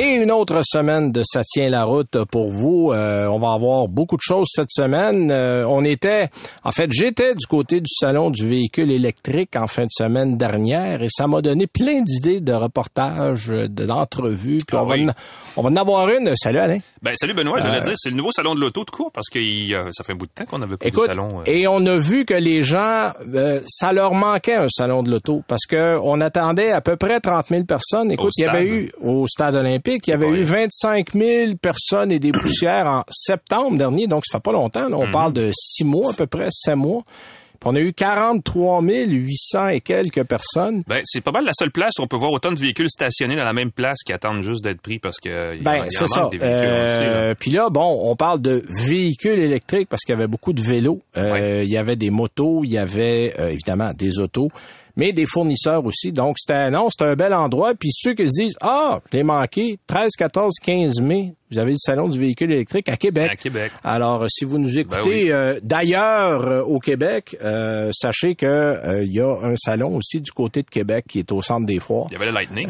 Et une autre semaine de Ça tient la route pour vous. Euh, on va avoir beaucoup de choses cette semaine. Euh, on était, en fait, j'étais du côté du salon du véhicule électrique en fin de semaine dernière et ça m'a donné plein d'idées de reportages, d'entrevues. Puis Ah on, va en, on va en avoir une. Salut Alain. Ben, salut Benoît, j'allais Euh, dire, c'est le nouveau salon de l'auto de court parce que euh, ça fait un bout de temps qu'on n'avait pas Écoute, de salon. euh. et on a vu que les gens, euh, ça leur manquait un salon de l'auto parce que on attendait à peu près 30 000 personnes. Écoute, il y avait eu au stade olympique, il y avait Ouais. eu 25 000 personnes et des poussières en septembre dernier, donc ça fait pas longtemps. là. Mhm. on parle de six mois à peu près, sept mois. Puis on a eu 43 800 et quelques personnes. Ben, c'est pas mal la seule place où on peut voir autant de véhicules stationnés dans la même place qui attendent juste d'être pris parce que euh, Ben, c'est ça. sait, là. Euh, Puis là, bon, on parle de véhicules électriques parce qu'il y avait beaucoup de vélos. Euh, Ouais. Il y avait des motos, il y avait euh, évidemment des autos, mais des fournisseurs aussi. Donc, c'était non, c'était un bel endroit. Puis ceux qui se disent, ah, je l'ai manqué, 13, 14, 15 mai, vous avez le salon du véhicule électrique à Québec. À Québec. Alors, euh, si vous nous écoutez oui. euh, d'ailleurs euh, au Québec, euh, sachez que il y a un salon aussi du côté de Québec qui est au centre des foires. Il y avait le Lightning.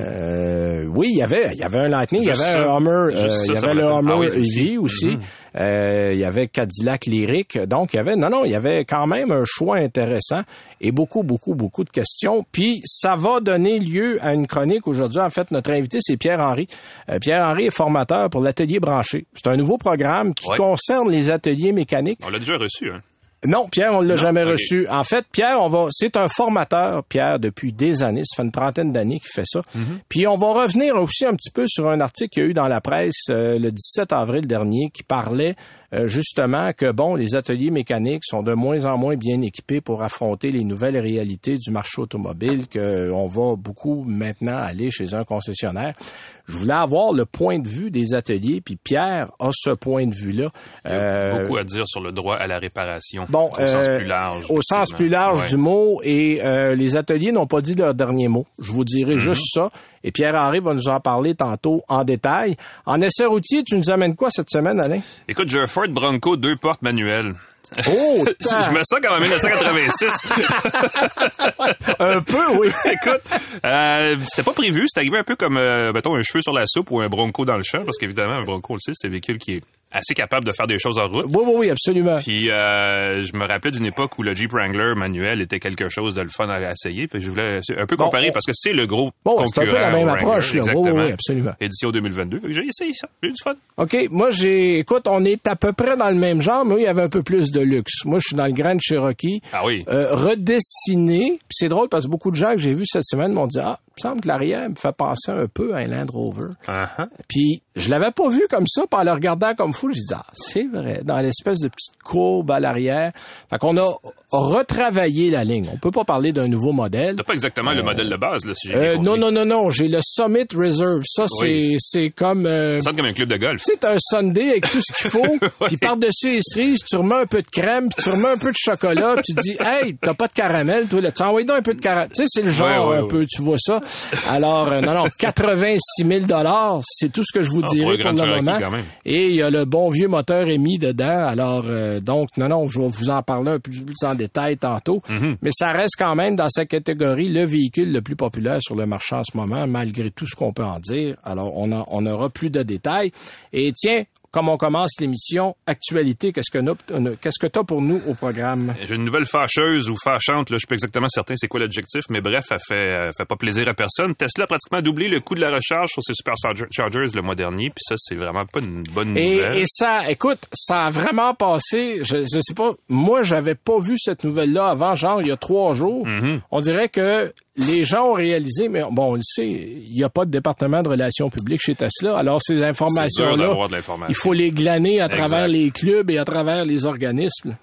Oui, il y avait, il y avait un Lightning, il y avait un Hummer, il y avait le. Hummer Ah oui, aussi. Mhm. Euh, il y avait Cadillac Lyric. Donc, il y avait, non, non, il y avait quand même un choix intéressant et beaucoup, beaucoup, beaucoup de questions. Puis, ça va donner lieu à une chronique aujourd'hui. En fait, notre invité, c'est Pierre-Henri. Euh, Pierre-Henri est formateur pour l'atelier C'est un nouveau programme qui Ouais. concerne les ateliers mécaniques. On l'a déjà reçu, hein? Non, Pierre, on l'a Non? jamais reçu. En fait, Pierre, on va, c'est un formateur, Pierre, depuis des années. Ça fait une trentaine d'années qu'il fait ça. Mhm. Puis on va revenir aussi un petit peu sur un article qu'il y a eu dans la presse euh, le 17 avril dernier qui parlait euh, justement que bon, les ateliers mécaniques sont de moins en moins bien équipés pour affronter les nouvelles réalités du marché automobile. Que on va beaucoup maintenant aller chez un concessionnaire. Je voulais avoir le point de vue des ateliers, puis Pierre a ce point de vue-là. Il y a Euh, beaucoup à dire sur le droit à la réparation. Bon, au sens euh, plus large. Au sens plus large Ouais. du mot, et euh, les ateliers n'ont pas dit leur dernier mot. Je vous dirai Mhm. juste ça. Et Pierre-Henri va nous en parler tantôt en détail. En essai routier, tu nous amènes quoi cette semaine, Alain? Écoute, j'ai un Ford Bronco deux portes manuelles. Oh, je me sens comme en 1986. un peu, oui. Écoute, euh, c'était pas prévu. C'est arrivé un peu comme, euh, mettons, un cheveu sur la soupe ou un bronco dans le champ, parce qu'évidemment, un bronco, on le sait, c'est un véhicule qui est assez capable de faire des choses en route. Oui, oui, oui, absolument. Puis euh, je me rappelais d'une époque où le Jeep Wrangler manuel était quelque chose de le fun à essayer. Puis je voulais un peu Bon, comparer parce que c'est le gros Bon, c'est un peu la même approche, là. Oui, oui, Exactement. oui, absolument. Édition 2022. Fait que j'ai essayé ça. J'ai eu du fun. OK, moi j'ai écoute, on est à peu près dans le même genre, mais oui, il y avait un peu plus de luxe. Moi, je suis dans le Grand Cherokee. Ah oui. Euh, redessiné, c'est drôle parce que beaucoup de gens que j'ai vus cette semaine m'ont dit "Ah, il me semble que l'arrière me fait penser un peu à un Land Rover." Uh-huh. Puis je l'avais pas vu comme ça, puis en le regardant comme fou, j'ai dit ah c'est vrai, dans l'espèce de petite courbe à l'arrière. Fait qu'on a retravaillé la ligne. On peut pas parler d'un nouveau modèle. T'as pas exactement le modèle de base, là, si j'ai Euh, bien non non non non, j'ai le Summit Reserve. Ça c'est Oui. c'est comme euh, Ça sonne comme un club de golf. t'as un Sunday avec tout ce qu'il faut, puis par-dessus les cerises, tu remets un peu de crème, puis tu remets un peu de chocolat, puis tu dis, hey, t'as pas de caramel, toi, là, tu envoies donc un peu de caramel. Tu sais, c'est le genre Ouais, ouais, un ouais. peu, tu vois ça. Alors, euh, non, non, 86 000 dollars, c'est tout ce que je vous Dirai pour un pour Grand le Cherokee, moment. quand même. Et il y a le bon vieux moteur émis dedans. Alors, euh, donc, non, non, je vais vous en parler un peu plus en détail tantôt. Mm-hmm. Mais ça reste quand même dans sa catégorie le véhicule le plus populaire sur le marché en ce moment, malgré tout ce qu'on peut en dire. Alors, on, en- on aura plus de détails. Et tiens, comme on commence l'émission, actualité, qu'est-ce que euh, qu'est-ce que t'as pour nous au programme? J'ai une nouvelle fâcheuse ou fâchante, là, je suis pas exactement certain c'est quoi l'adjectif, mais bref, elle fait, fait pas plaisir à personne. Tesla a pratiquement doublé le coût de la recharge sur ses superchargers le mois dernier, puis ça, c'est vraiment pas une bonne nouvelle. et ça, écoute, ça a vraiment passé. Je, je sais pas. Moi, j'avais pas vu cette nouvelle-là avant, genre il y a trois jours. Mm-hmm. On dirait que les gens ont réalisé, mais bon, on le sait, il n'y a pas de département de relations publiques chez Tesla. Alors ces informations-là, il faut les glaner à travers les clubs et à travers les organismes.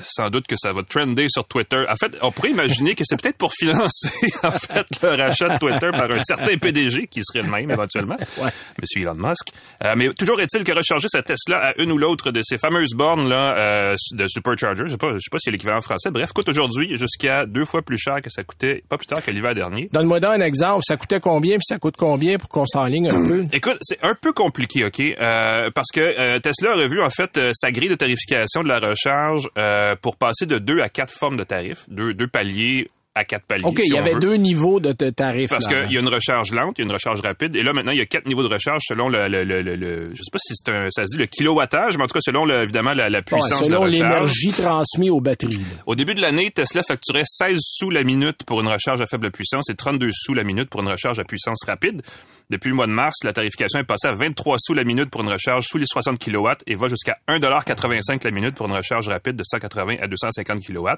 Sans doute que ça va trender sur Twitter. En fait, on pourrait imaginer que c'est peut-être pour financer en fait le rachat de Twitter par un certain PDG qui serait le même éventuellement, Ouais. Monsieur Elon Musk. Euh, mais toujours est-il que recharger sa Tesla à une ou l'autre de ces fameuses bornes là euh, de supercharger, je sais pas, je sais pas si c'est l'équivalent français. Bref, coûte aujourd'hui jusqu'à deux fois plus cher que ça coûtait pas plus tard que l'hiver dernier. Donne-moi donc un exemple. Ça coûtait combien, puis ça coûte combien pour qu'on s'enligne un peu? Écoute, c'est un peu compliqué, OK? Euh, parce que euh, Tesla a revu, en fait, euh, sa grille de tarification de la recharge euh, pour passer de deux à quatre formes de tarifs, deux, deux paliers à quatre paliers. OK, si il y avait veut. deux niveaux de tarifs. Parce qu'il y a une recharge lente, il y a une recharge rapide, et là maintenant il y a quatre niveaux de recharge selon le, le, le, le- je sais pas si c'est un, ça se dit le kilowattage, mais en tout cas selon le, évidemment la, la Ouais, puissance de selon recharge. l'énergie transmise aux batteries. Au début de l'année, Tesla facturait 16 sous la minute pour une recharge à faible puissance et 32 sous la minute pour une recharge à puissance rapide. Depuis le mois de mars, la tarification est passée à 23 sous la minute pour une recharge sous les 60 kW et va jusqu'à 1,85 la minute pour une recharge rapide de 180 à 250 kW.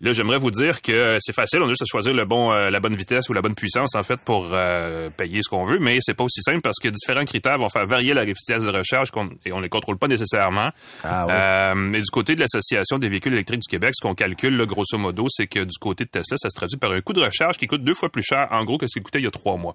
Là, j'aimerais vous dire que c'est facile, on a juste à choisir le bon, euh, la bonne vitesse ou la bonne puissance en fait pour euh, payer ce qu'on veut, mais c'est pas aussi simple parce que différents critères vont faire varier la vitesse de recharge qu'on- et on les contrôle pas nécessairement. Ah. Euh, mais du côté de l'Association des véhicules électriques du Québec, ce qu'on calcule, là, grosso modo, c'est que du côté de Tesla, ça se traduit par un coût de recharge qui coûte deux fois plus cher, en gros, que ce qu'il coûtait il y a trois mois.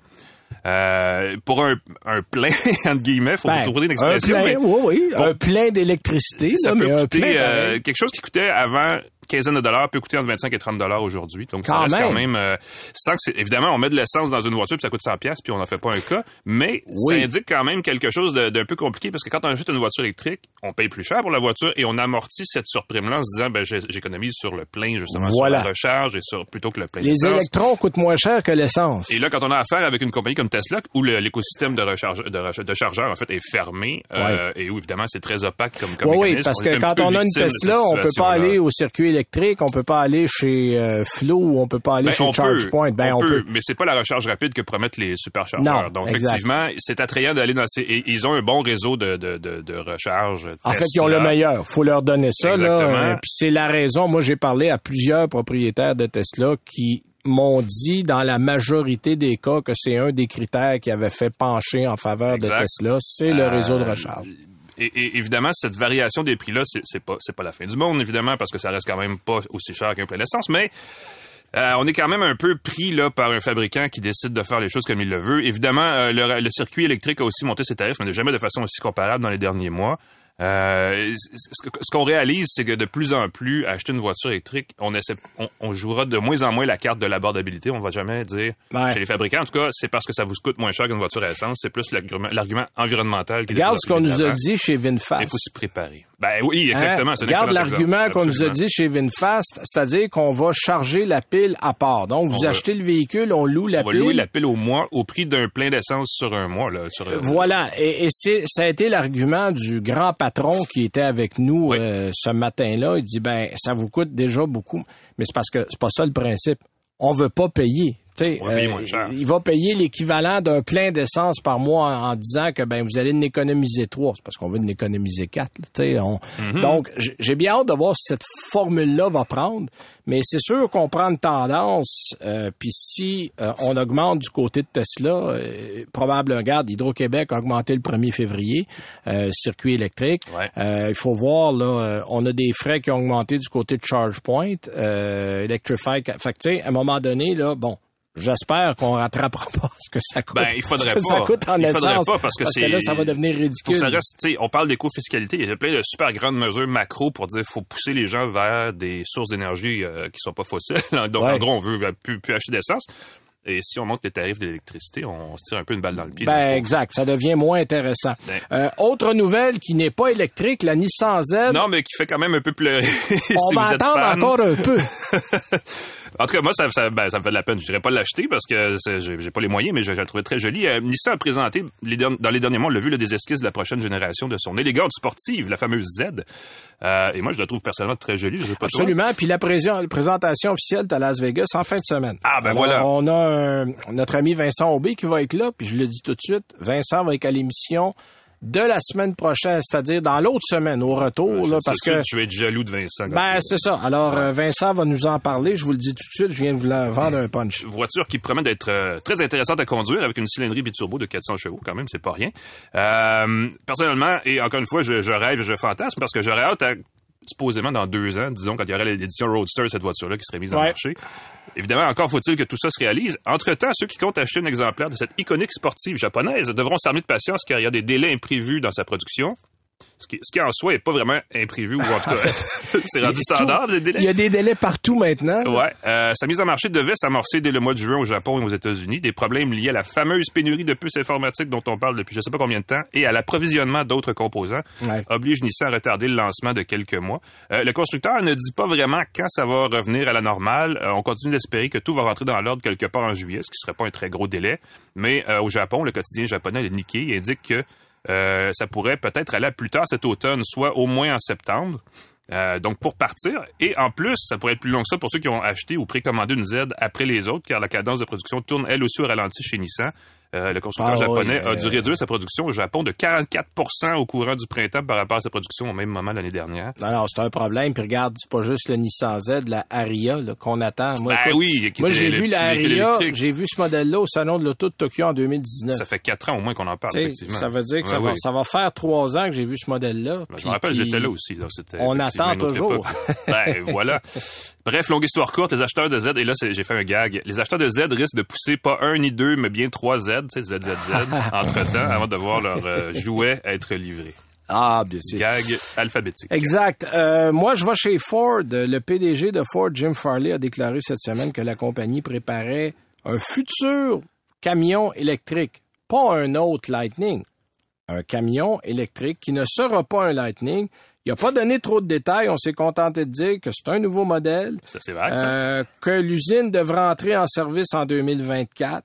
Euh, pour un, un plein, entre guillemets, faut Ben, trouver une un expression. plein, mais oui, oui, Bon. un plein d'électricité, ça là, peut mais un plein euh, quelque chose qui coûtait avant quinzaine de dollars peut coûter entre 25 et 30 dollars aujourd'hui. Donc ça Quand reste quand même. même euh, sans que évidemment on met de l'essence dans une voiture puis ça coûte 100 pièces puis on n'en fait pas un cas, mais Oui. ça indique quand même quelque chose d'un peu compliqué parce que quand on achète une voiture électrique, on paye plus cher pour la voiture et on amortit cette surprime là en se disant ben j'économise sur le plein justement Voilà. sur la recharge et sur plutôt que le plein. Les électrons coûtent moins cher que l'essence. Et là, quand on a affaire avec une compagnie comme Tesla, où l'écosystème de, recharge, de, de chargeurs, en fait, est fermé, euh, et où, évidemment, c'est très opaque comme, comme Oui, parce on que quand on a une Tesla, on peut pas aller au circuit électrique, on peut pas aller chez euh, Flow, ou on peut pas aller Ben, chez on ChargePoint. Ben, on, peut, mais c'est pas la recharge rapide que promettent les superchargeurs. Non, Donc, exact. effectivement, c'est attrayant d'aller dans ces... Et ils ont un bon réseau de, de, de, de recharge. En fait, ils ont le meilleur. Faut leur donner ça. Exactement. Euh, Puis c'est la raison. Moi, j'ai parlé à plusieurs propriétaires de Tesla qui m'ont dit dans la majorité des cas que c'est un des critères qui avait fait pencher en faveur Exact. de Tesla, c'est le Euh, réseau de recharge. Et, évidemment, cette variation des prix-là, c'est pas, pas la fin du monde, évidemment, parce que ça reste quand même pas aussi cher qu'un plein d'essence, mais euh, on est quand même un peu pris là par un fabricant qui décide de faire les choses comme il le veut. Évidemment, euh, le, le circuit électrique a aussi monté ses tarifs, mais jamais de façon aussi comparable dans les derniers mois. Euh, ce qu'on réalise, c'est que de plus en plus, acheter une voiture électrique, on, essaie, on, on jouera de moins en moins la carte de l'abordabilité. On va jamais dire Ouais. chez les fabricants, en tout cas, c'est parce que ça vous coûte moins cher qu'une voiture à essence. C'est plus l'argument environnemental Regarde ce qu'on nous a dit chez VinFast. Il faut s'y préparer. Ben oui, exactement. Hein? un Regarde l'argument qu'on nous a dit chez VinFast, c'est-à-dire qu'on va charger la pile à part. Donc, vous achetez le véhicule, on loue la On va pile. louer la pile au mois au prix d'un plein d'essence sur un mois. Là, sur, euh, Voilà, et, et c'est, ça a été l'argument du grand patron qui était avec nous Oui. euh, ce matin-là. Il dit ben ça vous coûte déjà beaucoup, mais c'est parce que c'est pas ça le principe. On veut pas payer. Cher. il va payer l'équivalent d'un plein d'essence par mois en, en disant que ben vous allez en économiser trois. C'est parce qu'on veut en économiser quatre. on- Mm-hmm. Donc j'ai bien hâte de voir si cette formule-là va prendre. Mais c'est sûr qu'on prend une tendance. euh, Puis si euh, on augmente du côté de Tesla, euh, probablement, regarde, Hydro-Québec a augmenté le 1er février, euh, circuit électrique. Ouais. Euh, il faut voir, là, euh, on a des frais qui ont augmenté du côté de ChargePoint, euh, Electrify. Fait que, tu sais, à un moment donné, là, bon, j'espère qu'on rattrapera pas ce que ça coûte. Ben, il faudrait ce que Ça pas. coûte en Il faudrait essence. pas parce que c'est- là, ça va devenir ridicule. ça reste, on parle d'éco-fiscalité. Il y a plein de super grandes mesures macro pour dire faut pousser les gens vers des sources d'énergie euh, qui sont pas fossiles. Donc, Ouais. en gros, on veut euh, plus, plus acheter d'essence. Et si on monte les tarifs d'électricité, on, se tire un peu une balle dans le pied. Ben, exact. Ça devient moins intéressant. Ben. Euh, autre nouvelle qui n'est pas électrique, la Nissan Z. Non, mais qui fait quand même un peu pleurer. si on va vous êtes attendre fan. encore un peu. En tout cas, moi, ça, ça, ben, ça me fait de la peine. Je dirais pas l'acheter parce que j'ai pas les moyens, mais je, je la trouvais très jolie. Euh, Nissan a présenté les derni- dans les derniers mois, on l'a vu, là, des esquisses de la prochaine génération de son élégante sportive, la fameuse Z. Euh, et moi, je la trouve personnellement très jolie. Je sais pas toi. Absolument. Puis la la présentation officielle à Las Vegas en fin de semaine. Ah, ben Alors, voilà. On a un- notre ami Vincent Aubé qui va être là. Puis je le dis tout de suite, Vincent va être à l'émission de la semaine prochaine, c'est-à-dire dans l'autre semaine, au retour, là, parce que... vais être jaloux de Vincent. Ben, tu- c'est ça. Alors, euh, Vincent va nous en parler. Je vous le dis tout de suite. Je viens de vous la vendre un punch. voiture qui promet d'être euh, très intéressante à conduire avec une cylindrée biturbo de 400 chevaux quand même, c'est pas rien. Euh, personnellement, et encore une fois, je, je rêve, je fantasme parce que j'aurais hâte à supposément dans deux ans, disons, quand il y aurait l'édition Roadster, cette voiture-là qui serait mise en Ouais. marché. Évidemment, encore faut-il que tout ça se réalise. Entre-temps, ceux qui comptent acheter un exemplaire de cette iconique sportive japonaise devront s'armer de patience car il y a des délais imprévus dans sa production. Ce qui, ce qui en soi est pas vraiment imprévu, ou en tout cas, c'est rendu standard, les Il délais. y a des délais partout maintenant. Ouais, euh, sa mise en marché devait s'amorcer dès le mois de juin au Japon et aux États-Unis. Des problèmes liés à la fameuse pénurie de puces informatiques dont on parle depuis je sais pas combien de temps et à l'approvisionnement d'autres composants Ouais. obligent Nissan à retarder le lancement de quelques mois. Euh, le constructeur ne dit pas vraiment quand ça va revenir à la normale. Euh, on continue d'espérer que tout va rentrer dans l'ordre quelque part en juillet, ce qui serait pas un très gros délai. Mais au Japon, le quotidien japonais, le Nikkei, indique que euh, ça pourrait peut-être aller plus tard cet automne, soit au moins en septembre. Euh, donc pour partir et en plus ça pourrait être plus long que ça pour ceux qui ont acheté ou précommandé une Z après les autres car la cadence de production tourne elle aussi au ralenti chez Nissan. Euh, le constructeur Ah oui, japonais a euh, dû réduire sa production au Japon de 44% au courant du printemps par rapport à sa production au même moment l'année dernière. Non, non, c'est un problème. Puis regarde, c'est pas juste le Nissan Z, la Aria qu'on attend. Moi, Ben écoute, oui, moi j'ai vu la Aria, j'ai vu ce modèle-là au salon de l'auto de Tokyo en 2019. Ça fait quatre ans au moins qu'on en parle effectivement. ça veut dire que ça, Ouais, va, oui. ça va faire trois ans que j'ai vu ce modèle-là. Ben, je me rappelle, j'étais là aussi. là, on attend toujours. ben voilà. Bref, longue histoire courte, les acheteurs de Z, et là j'ai fait un gag, les acheteurs de Z risquent de pousser pas un ni deux, mais bien trois Z, tu sais, ZZZ, entre-temps, avant de voir leur euh, jouet être livré. Ah, bien sûr. Gag alphabétique. Exact. Euh, moi, je vais chez Ford. Le PDG de Ford, Jim Farley, a déclaré cette semaine que la compagnie préparait un futur camion électrique, pas un autre Lightning. Un camion électrique qui ne sera pas un Lightning. Il n'a pas donné trop de détails. On s'est contenté de dire que c'est un nouveau modèle. C'est. Euh, que l'usine devra entrer en service en 2024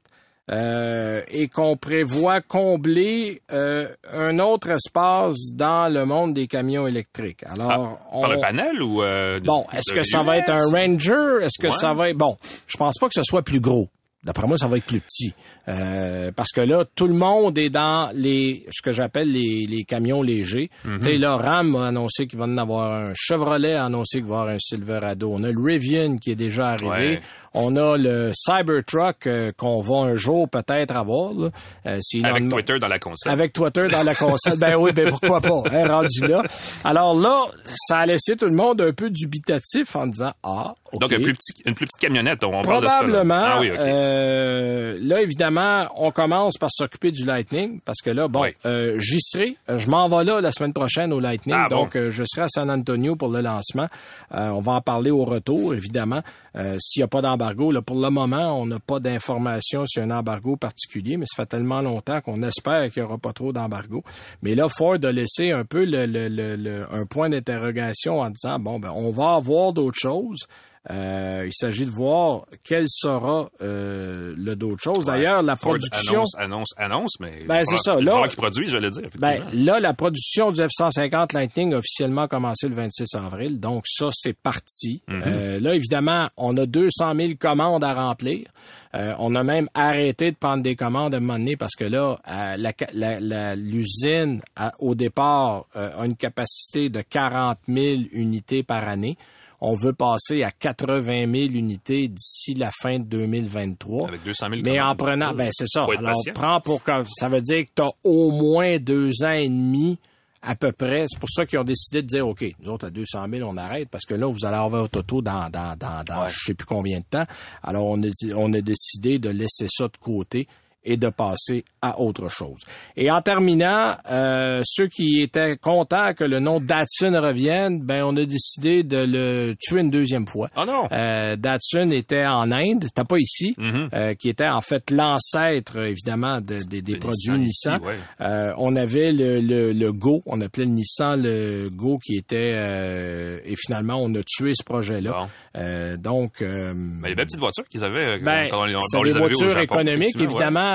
euh, et qu'on prévoit combler euh, un autre espace dans le monde des camions électriques. Alors, Ah, on... Par le panel ou... euh, Bon, est-ce que ça va être un Ranger? Est-ce que Ouais. ça va être... Bon, je pense pas que ce soit plus gros. D'après moi, ça va être plus petit. Euh, parce que là, tout le monde est dans les ce que j'appelle les, les camions légers. Mhm. Tu sais, là, Ram a annoncé qu'il va en avoir un. Chevrolet a annoncé qu'il va y avoir un Silverado. On a le Rivian qui est déjà arrivé. Ouais. On a le Cybertruck euh, qu'on va un jour peut-être avoir. Là. Euh, si Avec Twitter dans la console. avec Twitter dans la console. ben oui, ben pourquoi pas, hein, rendu là. Alors là, ça a laissé tout le monde un peu dubitatif en disant ah, ok. Donc un plus petit, une plus petite camionnette, on parle de ça. là. Probablement. Ah oui, ok. euh, là, évidemment, on commence par s'occuper du Lightning parce que là, bon, Oui. euh, j'y serai. Je m'en vais là la semaine prochaine au Lightning. Ah, donc, euh, je serai à San Antonio pour le lancement. Euh, on va en parler au retour, évidemment. Euh, S'il n'y a pas d'embargo, là, pour le moment, on n'a pas d'informations sur un embargo particulier, mais ça fait tellement longtemps qu'on espère qu'il n'y aura pas trop d'embargo. Mais là, Ford a laissé un peu un point d'interrogation en disant, bon, ben, on va avoir d'autres choses. Euh, il s'agit de voir quel sera euh, le d'autres choses. D'ailleurs, la Ford production... Annonce, annonce, annonce, mais. Ben, c'est ça, là- qui produit, je le dire. Ben, là, la production du F-150 Lightning a officiellement commencé le 26 avril. Donc, ça, c'est parti. Mhm. Euh, là, évidemment, on a 200 000 commandes à remplir. Euh, on a même arrêté de prendre des commandes à un moment donné parce que là, euh, la ca- la- la- l'usine, au départ, euh, a une capacité de 40 000 unités par année. On veut passer à 80 000 unités d'ici la fin de 2023. Avec 200 000 Mais en prenant, ben c'est ça. Alors, patient. prends pour que ça veut dire que tu as au moins deux ans et demi à peu près. C'est pour ça qu'ils ont décidé de dire, OK, nous autres, à 200 000, on arrête, parce que là, vous allez avoir votre auto dans, dans, dans, dans je sais plus combien de temps. Alors, on a, on a décidé de laisser ça de côté et de passer à autre chose. Et en terminant, euh, ceux qui étaient contents que le nom Datsun revienne, ben on a décidé de le tuer une deuxième fois. Oh non! Euh, Datsun était en Inde, t'as pas ici, Mhm. euh, qui était en fait l'ancêtre évidemment de- de- des De produits Nissan Nissan. ici, ouais. Euh, on avait le, le, le Go, on appelait le Nissan le Go qui était euh, et finalement on a tué ce projet-là. Bon. Euh, donc euh, Mais les belles petites voitures qu'ils avaient ben, quand on, on- c'est on les voitures économiques, ouais.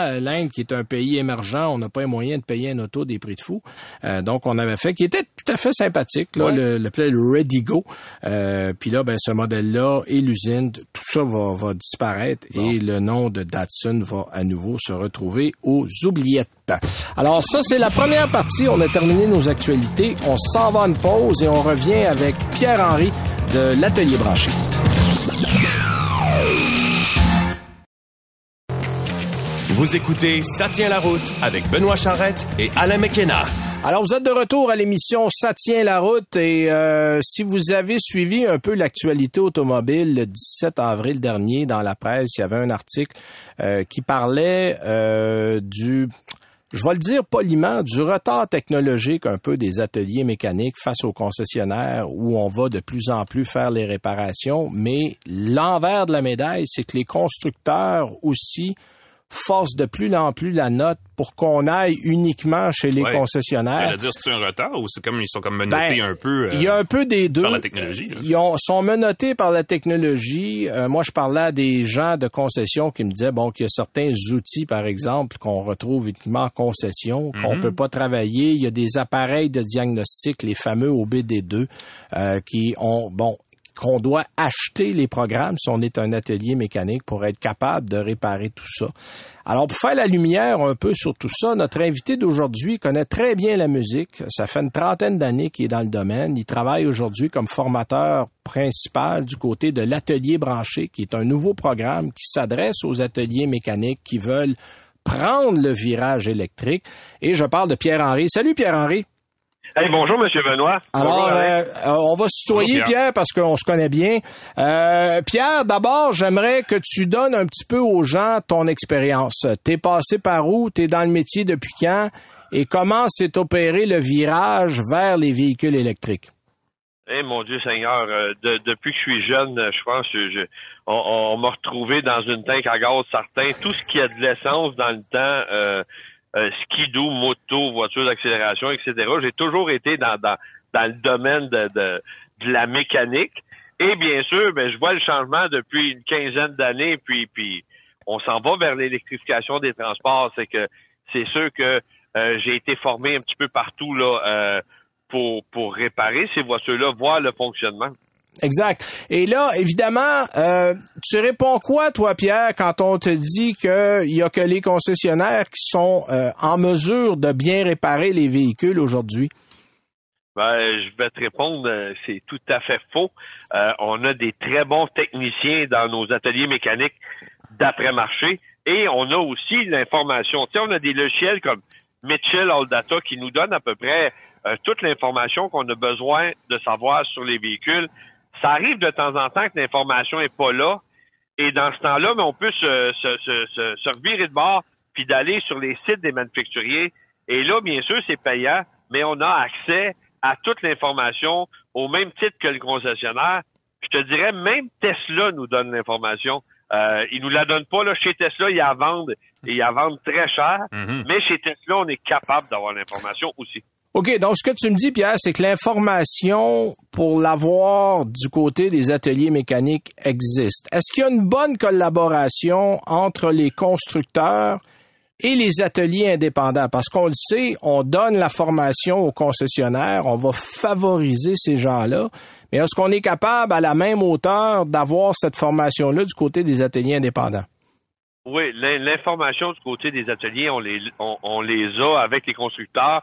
Évidemment. euh, L'Inde, qui est un pays émergent, on n'a pas les moyens de payer un auto des prix de fou. Euh, donc, on avait fait, qui était tout à fait sympathique, là, Ouais. le, le, le Ready Go. Euh, Puis là, ben, ce modèle-là et l'usine, tout ça va, va disparaître et le nom de Datsun va à nouveau se retrouver aux oubliettes. Alors ça, c'est la première partie. On a terminé nos actualités. On s'en va à une pause et on revient avec Pierre-Henri de l'Atelier Branché. Vous écoutez Ça tient la route avec Benoît Charrette et Alain McKenna. Alors, vous êtes de retour à l'émission Ça tient la route et euh, si vous avez suivi un peu l'actualité automobile le 17 avril dernier dans la presse, il y avait un article euh, qui parlait euh, du je vais le dire poliment, du retard technologique un peu des ateliers mécaniques face aux concessionnaires où on va de plus en plus faire les réparations, mais l'envers de la médaille, c'est que les constructeurs aussi force de plus en plus la note pour qu'on aille uniquement chez les Ouais. concessionnaires. J'allais dire, c'est un retard ou c'est comme ils sont comme menottés Ben, un peu euh, Il y a un peu des deux. par la technologie. là? Ils ont- sont menottés par la technologie. Euh, moi, je parlais à des gens de concession qui me disaient bon qu'il y a certains outils, par exemple, qu'on retrouve uniquement en concession, qu'on Mhm. peut pas travailler. Il y a des appareils de diagnostic, les fameux OBD2, euh, qui ont bon qu'on doit acheter les programmes si on est un atelier mécanique pour être capable de réparer tout ça. Alors, pour faire la lumière un peu sur tout ça, notre invité d'aujourd'hui connaît très bien la musique. Ça fait une trentaine d'années qu'il est dans le domaine. Il travaille aujourd'hui comme formateur principal du côté de l'atelier branché, qui est un nouveau programme qui s'adresse aux ateliers mécaniques qui veulent prendre le virage électrique. Et je parle de Pierre-Henri. Salut Pierre-Henri. Hey, bonjour, Monsieur Benoît. Alors, Bonjour, euh, euh, on va se tutoyer, Pierre. Pierre. parce qu'on se connaît bien. Euh, Pierre, d'abord, j'aimerais que tu donnes un petit peu aux gens ton expérience. T'es passé par où? T'es dans le métier depuis quand? Et comment s'est opéré le virage vers les véhicules électriques? Eh, mon Dieu Seigneur, euh, de- depuis que je suis jeune, je pense que je, on, on m'a retrouvé dans une tank à gaz certain. Tout ce qui a de l'essence dans le temps, euh, euh, skidoo, moto, voiture d'accélération, etc. J'ai toujours été dans, dans, dans le domaine de, de, de la mécanique. Et bien sûr, ben, je vois le changement depuis une quinzaine d'années, puis, puis on s'en va vers l'électrification des transports. C'est que c'est sûr que euh, j'ai été formé un petit peu partout là. euh, pour, pour réparer ces voitures-là, voir le fonctionnement. Exact. Et là, évidemment, euh, tu réponds quoi, toi, Pierre, quand on te dit qu'il y a que les concessionnaires qui sont euh, en mesure de bien réparer les véhicules aujourd'hui? Ben, je vais te répondre, euh, c'est tout à fait faux. On a des très bons techniciens dans nos ateliers mécaniques d'après-marché et on a aussi l'information. Tu sais, on a des logiciels comme Mitchell All Data qui nous donnent à peu près toute l'information qu'on a besoin de savoir sur les véhicules. Ça arrive de temps en temps que l'information est pas là et dans ce temps-là, mais on peut se, se, se, se, se revirer de bord puis d'aller sur les sites des manufacturiers. Et là, bien sûr, c'est payant, mais on a accès à toute l'information au même titre que le concessionnaire. Je te dirais, même Tesla nous donne l'information. Euh, ils nous la donnent pas là chez Tesla, ils la vendent et ils la vendent très cher. Mhm. Mais chez Tesla, on est capable d'avoir l'information aussi. OK, donc ce que tu me dis, Pierre, c'est que l'information pour l'avoir du côté des ateliers mécaniques existe. Est-ce qu'il y a une bonne collaboration entre les constructeurs et les ateliers indépendants? Parce qu'on le sait, on donne la formation aux concessionnaires, on va favoriser ces gens-là, mais est-ce qu'on est capable à la même hauteur d'avoir cette formation-là du côté des ateliers indépendants? Oui, l'in- l'information du côté des ateliers, on les, on les a avec les constructeurs.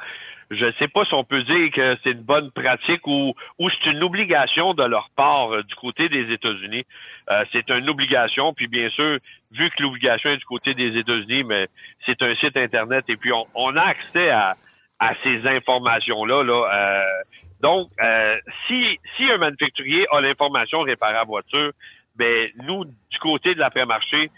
Je ne sais pas si on peut dire que c'est une bonne pratique ou, ou c'est une obligation de leur part euh, du côté des États-Unis. Euh, c'est une obligation, puis bien sûr, vu que l'obligation est du côté des États-Unis, mais c'est un site internet et puis on, on a accès à, à ces informations-là. Là, euh, donc, euh, si, si un manufacturier a l'information réparable voiture, ben nous, du côté de l'après-marché,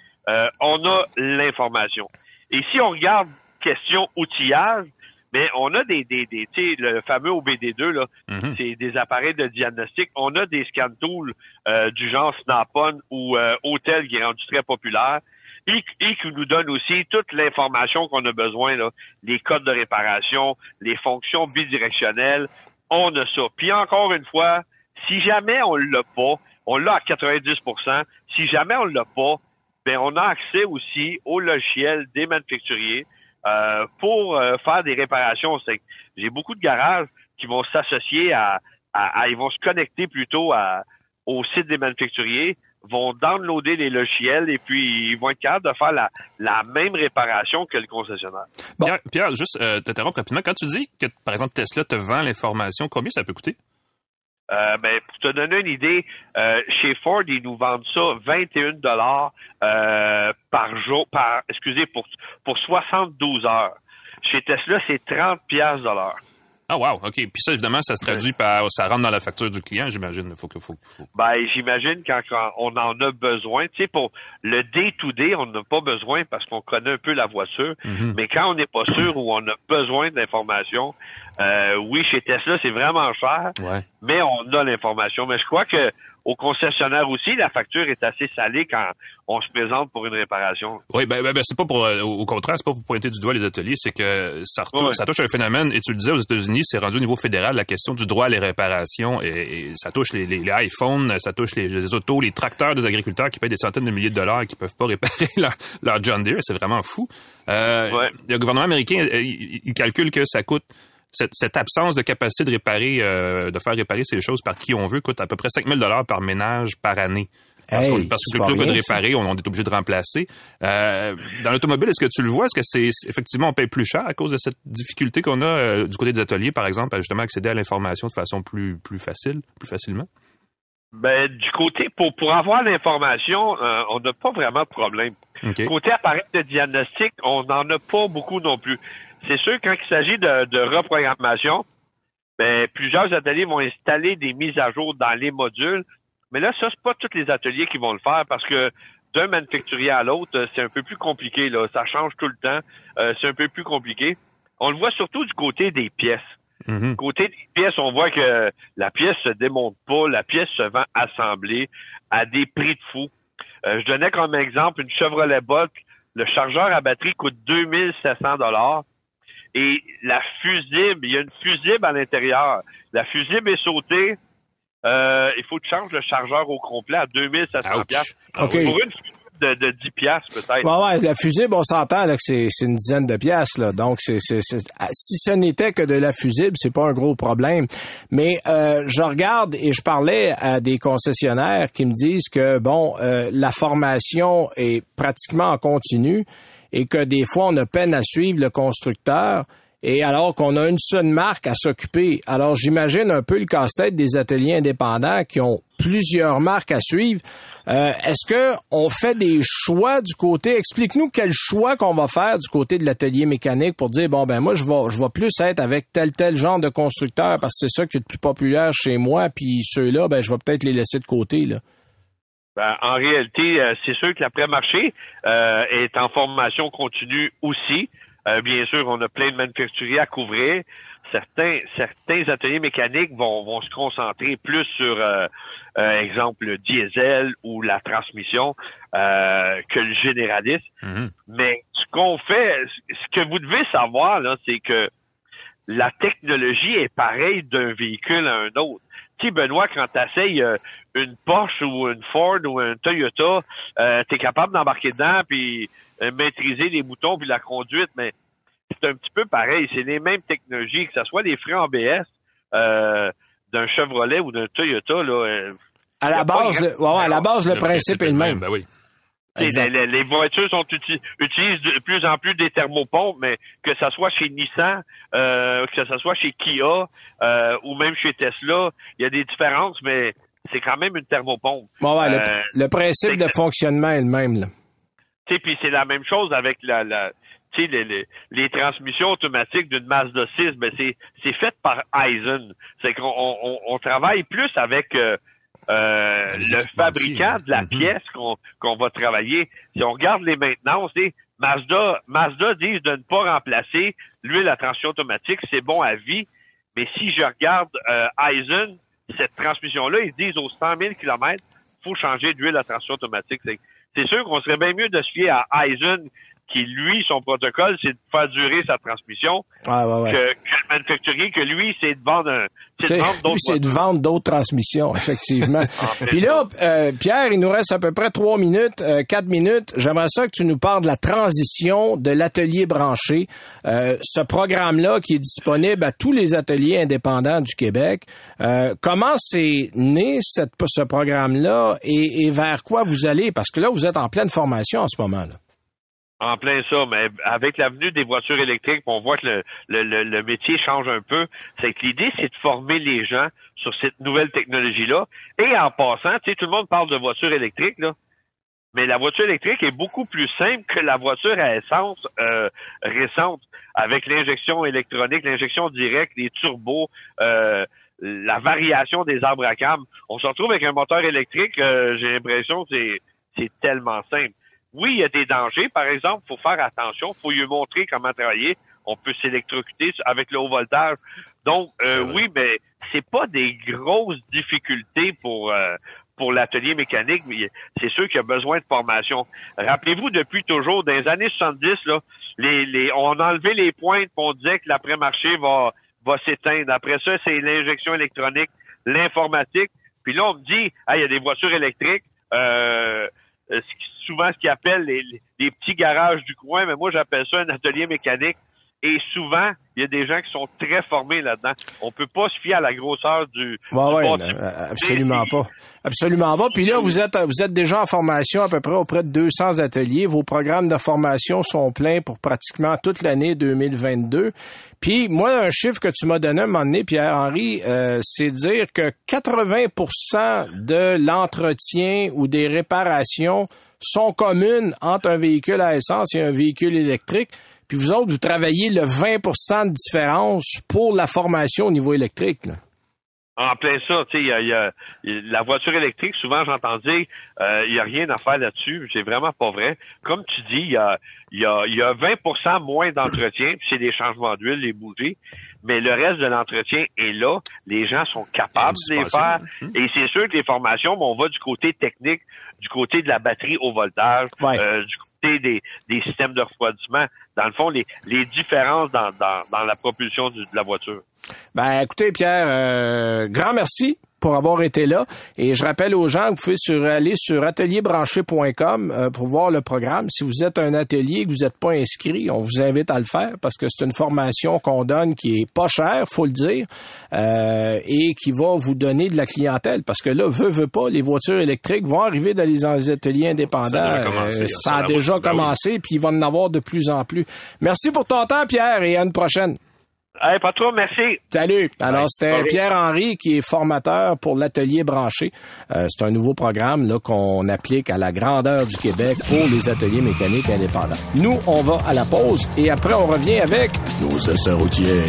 on a l'information. Et si on regarde question outillage, mais on a des, des, des tu sais, le fameux OBD2, là, Mhm. c'est des appareils de diagnostic. On a des scan tools euh, du genre Snap-on ou euh, Hotel qui est rendu très populaire et, et qui nous donne aussi toute l'information qu'on a besoin, là, les codes de réparation, les fonctions bidirectionnelles. On a ça. Puis encore une fois, si jamais on l'a pas, on l'a à 90% Si jamais on l'a pas, ben on a accès aussi au logiciel des manufacturiers euh, pour euh, faire des réparations. C'est que J'ai beaucoup de garages qui vont s'associer à, à- à- ils vont se connecter plutôt à, au site des manufacturiers, vont downloader les logiciels et puis ils vont être capables de faire la, la même réparation que le concessionnaire. Bon. Pierre, Pierre, juste euh, t'interrompre rapidement. Quand tu dis que, par exemple, Tesla te vend l'information, combien ça peut coûter? Euh, ben, pour te donner une idée, euh, chez Ford, ils nous vendent ça 21 dollars euh, par jour, par excusez pour pour 72 heures. Chez Tesla, c'est 30 piastres de l'heure. Ah wow, ok. Puis ça, évidemment, ça se traduit par, ça rentre dans la facture du client, j'imagine. Faut que, faut, faut... Ben, j'imagine quand, quand, on en a besoin. Tu sais, pour le day-to-day, on n'a pas besoin parce qu'on connaît un peu la voiture. Mhm. Mais quand on n'est pas sûr ou on a besoin d'informations, euh, oui, chez Tesla, c'est vraiment cher, Ouais. mais on a l'information. Mais je crois que au concessionnaire aussi, la facture est assez salée quand on se présente pour une réparation. Oui, ben, ben, ben, c'est pas pour, euh, au contraire, c'est pas pour pointer du doigt les ateliers, c'est que ça, retou- Ouais. ça touche un phénomène, et tu le disais aux États-Unis, c'est rendu au niveau fédéral, la question du droit à les réparations, et, et ça touche les, les, les iPhones, ça touche les, les autos, les tracteurs des agriculteurs qui payent des centaines de milliers de dollars et qui peuvent pas réparer leur, leur John Deere, c'est vraiment fou. Euh, Ouais. Le gouvernement américain, il, il calcule que ça coûte cette, cette absence de capacité de réparer, euh, de faire réparer ces choses par qui on veut coûte à peu près 5000 dollars par ménage par année. Parce, Hey, que plutôt que de réparer, on, on est obligé de remplacer. Euh, dans l'automobile, est-ce que tu le vois? Est-ce que c'est effectivement on paye plus cher à cause de cette difficulté qu'on a euh, du côté des ateliers, par exemple, à justement accéder à l'information de façon plus plus facile, plus facilement? Ben, du côté, pour, pour avoir l'information, euh, on n'a pas vraiment de problème. OK. Côté appareil de diagnostic, on n'en a pas beaucoup non plus. C'est sûr, quand il s'agit de, de reprogrammation, ben, plusieurs ateliers vont installer des mises à jour dans les modules. Mais là, ça, c'est pas tous les ateliers qui vont le faire parce que d'un manufacturier à l'autre, euh, c'est un peu plus compliqué. Là. Ça change tout le temps. Euh, c'est un peu plus compliqué. On le voit surtout du côté des pièces. Mhm. Côté des pièces, on voit que la pièce se démonte pas, la pièce se vend assemblée à des prix de fou. Euh, je donnais comme exemple une Chevrolet Bolt, le chargeur à batterie coûte 2700 dollars et la fusible, il y a une fusible à l'intérieur. La fusible est sautée. Euh, il faut que tu changes le chargeur au complet à 2700 Ouch. piastres. OK. Pour une fusible de, de 10 piastres peut-être. Ouais, ouais, la fusible, on s'entend là, que c'est c'est une dizaine de pièces là. Donc c'est c'est c'est- ah, si ce n'était que de la fusible, c'est pas un gros problème. Mais euh, je regarde et je parlais à des concessionnaires qui me disent que bon, euh, la formation est pratiquement en continu et que des fois on a peine à suivre le constructeur. Et alors qu'on a une seule marque à s'occuper. Alors j'imagine un peu le casse-tête des ateliers indépendants qui ont plusieurs marques à suivre. Euh, Est-ce que on fait des choix du côté Explique-nous quel choix qu'on va faire du côté de l'atelier mécanique pour dire bon ben moi je vais je vais plus être avec tel tel genre de constructeur parce que c'est ça qui est le plus populaire chez moi puis ceux-là ben je vais peut-être les laisser de côté là. Ben, en réalité, euh, c'est sûr que l'après-marché euh, est en formation continue aussi. Euh, bien sûr, on a plein de manufacturiers à couvrir. Certains, certains ateliers mécaniques vont, vont se concentrer plus sur, euh, euh, exemple, le diesel ou la transmission euh, que le généraliste. Mhm. Mais ce qu'on fait, ce que vous devez savoir, là, c'est que la technologie est pareille d'un véhicule à un autre. Tu sais, Benoît, quand tu essayes une Porsche ou une Ford ou un Toyota, euh, tu es capable d'embarquer dedans puis euh, maîtriser les boutons puis la conduite, mais c'est un petit peu pareil. C'est les mêmes technologies, que ce soit les freins ABS euh, d'un Chevrolet ou d'un Toyota. Là, euh, À la base, le, ouais, ouais, à la base le, principe est le même. Ben oui. les, Exact. les- les voitures sont uti- utilisent de plus en plus des thermopompes, mais que ça soit chez Nissan, euh, que ça soit chez Kia euh, ou même chez Tesla, il y a des différences, mais c'est quand même une thermopompe. Ouais, le, Euh, le principe de fonctionnement est le même là. Tu sais, puis c'est la même chose avec la, les, les, les transmissions automatiques d'une Mazda 6, ben c'est fait par Eisen. C'est qu'on on, travaille plus avec euh, euh, le fabricant de la Mhm. pièce qu'on va travailler. Si on regarde les maintenances, Mazda, Mazda disent de ne pas remplacer l'huile à transmission automatique, c'est bon à vie. Mais si je regarde euh, Eisen, cette transmission-là, ils disent aux 100 000 km, faut changer d'huile à transmission automatique. C'est- sûr qu'on serait bien mieux de se fier à Eisen, qui, lui, son protocole, c'est de faire durer sa transmission, Ouais, ouais, ouais. que, que le manufacturier, que lui, c'est de vendre un, c'est de vendre d'autres c'est de voitures. vendre d'autres transmissions, effectivement. Puis là, euh, Pierre, il nous reste à peu près trois minutes, euh, quatre minutes. J'aimerais ça que tu nous parles de la transition de l'atelier branché. Euh, ce programme-là qui est disponible à tous les ateliers indépendants du Québec. Euh, comment c'est né cette, ce programme-là et, et vers quoi vous allez? Parce que là, vous êtes en pleine formation en ce moment. Là. En plein ça, mais avec l'avenue des voitures électriques, on voit que le, le, le, le métier change un peu. C'est que l'idée, c'est de former les gens sur cette nouvelle technologie-là. Et en passant, tu sais, tout le monde parle de voitures électriques, là. mais la voiture électrique est beaucoup plus simple que la voiture à essence euh, récente, avec l'injection électronique, l'injection directe, les turbos, euh, la variation des arbres à câble. On se retrouve avec un moteur électrique, euh, j'ai l'impression que c'est tellement simple. Oui, il y a des dangers. Par exemple, il faut faire attention. Il faut lui montrer comment travailler. On peut s'électrocuter avec le haut voltage. Donc, oui, mais c'est pas des grosses difficultés pour pour l'atelier mécanique, mais c'est sûr qu'il y a besoin de formation. Rappelez-vous, depuis toujours, dans les années 70, là, les, les, on a enlevé les pointes, on disait que l'après-marché va, va s'éteindre. Après ça, c'est l'injection électronique, l'informatique. Puis là, on me dit, ah, il y a des voitures électriques. Euh, souvent ce qu'ils appellent les, les, petits garages du coin, mais moi j'appelle ça un atelier mécanique. Et souvent, il y a des gens qui sont très formés là-dedans. On peut pas se fier à la grosseur du. Ouais, ouais, absolument pas, absolument pas. Puis là, vous êtes vous êtes déjà en formation à peu près auprès de 200 ateliers. Vos programmes de formation sont pleins pour pratiquement toute l'année 2022. Puis moi, un chiffre que tu m'as donné à un moment donné, Pierre-Henri, euh, c'est dire que 80% de l'entretien ou des réparations sont communes entre un véhicule à essence et un véhicule électrique. Puis vous autres, vous travaillez le 20% de différence pour la formation au niveau électrique. Là. En plein ça, tu sais, il y a, la voiture électrique, souvent j'entends dire, euh, il n'y a rien à faire là-dessus. C'est vraiment pas vrai. Comme tu dis, il y a, y, a, y a 20% moins d'entretien, puis c'est des changements d'huile, les bougies, mais le reste de l'entretien est là. Les gens sont capables de les faire. Hum. Et c'est sûr que les formations, on va du côté technique, du côté de la batterie au voltage, euh, du des, systèmes de refroidissement. Dans le fond, les, différences dans, la propulsion de la voiture. Ben, écoutez, Pierre, euh, grand merci pour avoir été là. Et je rappelle aux gens que vous pouvez sur, aller sur atelierbranché.com euh, pour voir le programme. Si vous êtes un atelier et que vous n'êtes pas inscrit, on vous invite à le faire parce que c'est une formation qu'on donne qui est pas chère, faut le dire, euh, et qui va vous donner de la clientèle. Parce que là, veut, veut pas, les voitures électriques vont arriver dans les, ateliers indépendants. Ça a, commencé, ça a déjà ben commencé, puis il va en avoir de plus en plus. Merci pour ton temps, Pierre, et à une prochaine. Hey, pas trop, merci. Salut. Alors, c'était Pierre-Henri qui est formateur pour l'atelier branché. Euh, c'est un nouveau programme là qu'on applique à la grandeur du Québec pour les ateliers mécaniques indépendants. Nous, on va à la pause et après, on revient avec nos essais routiers.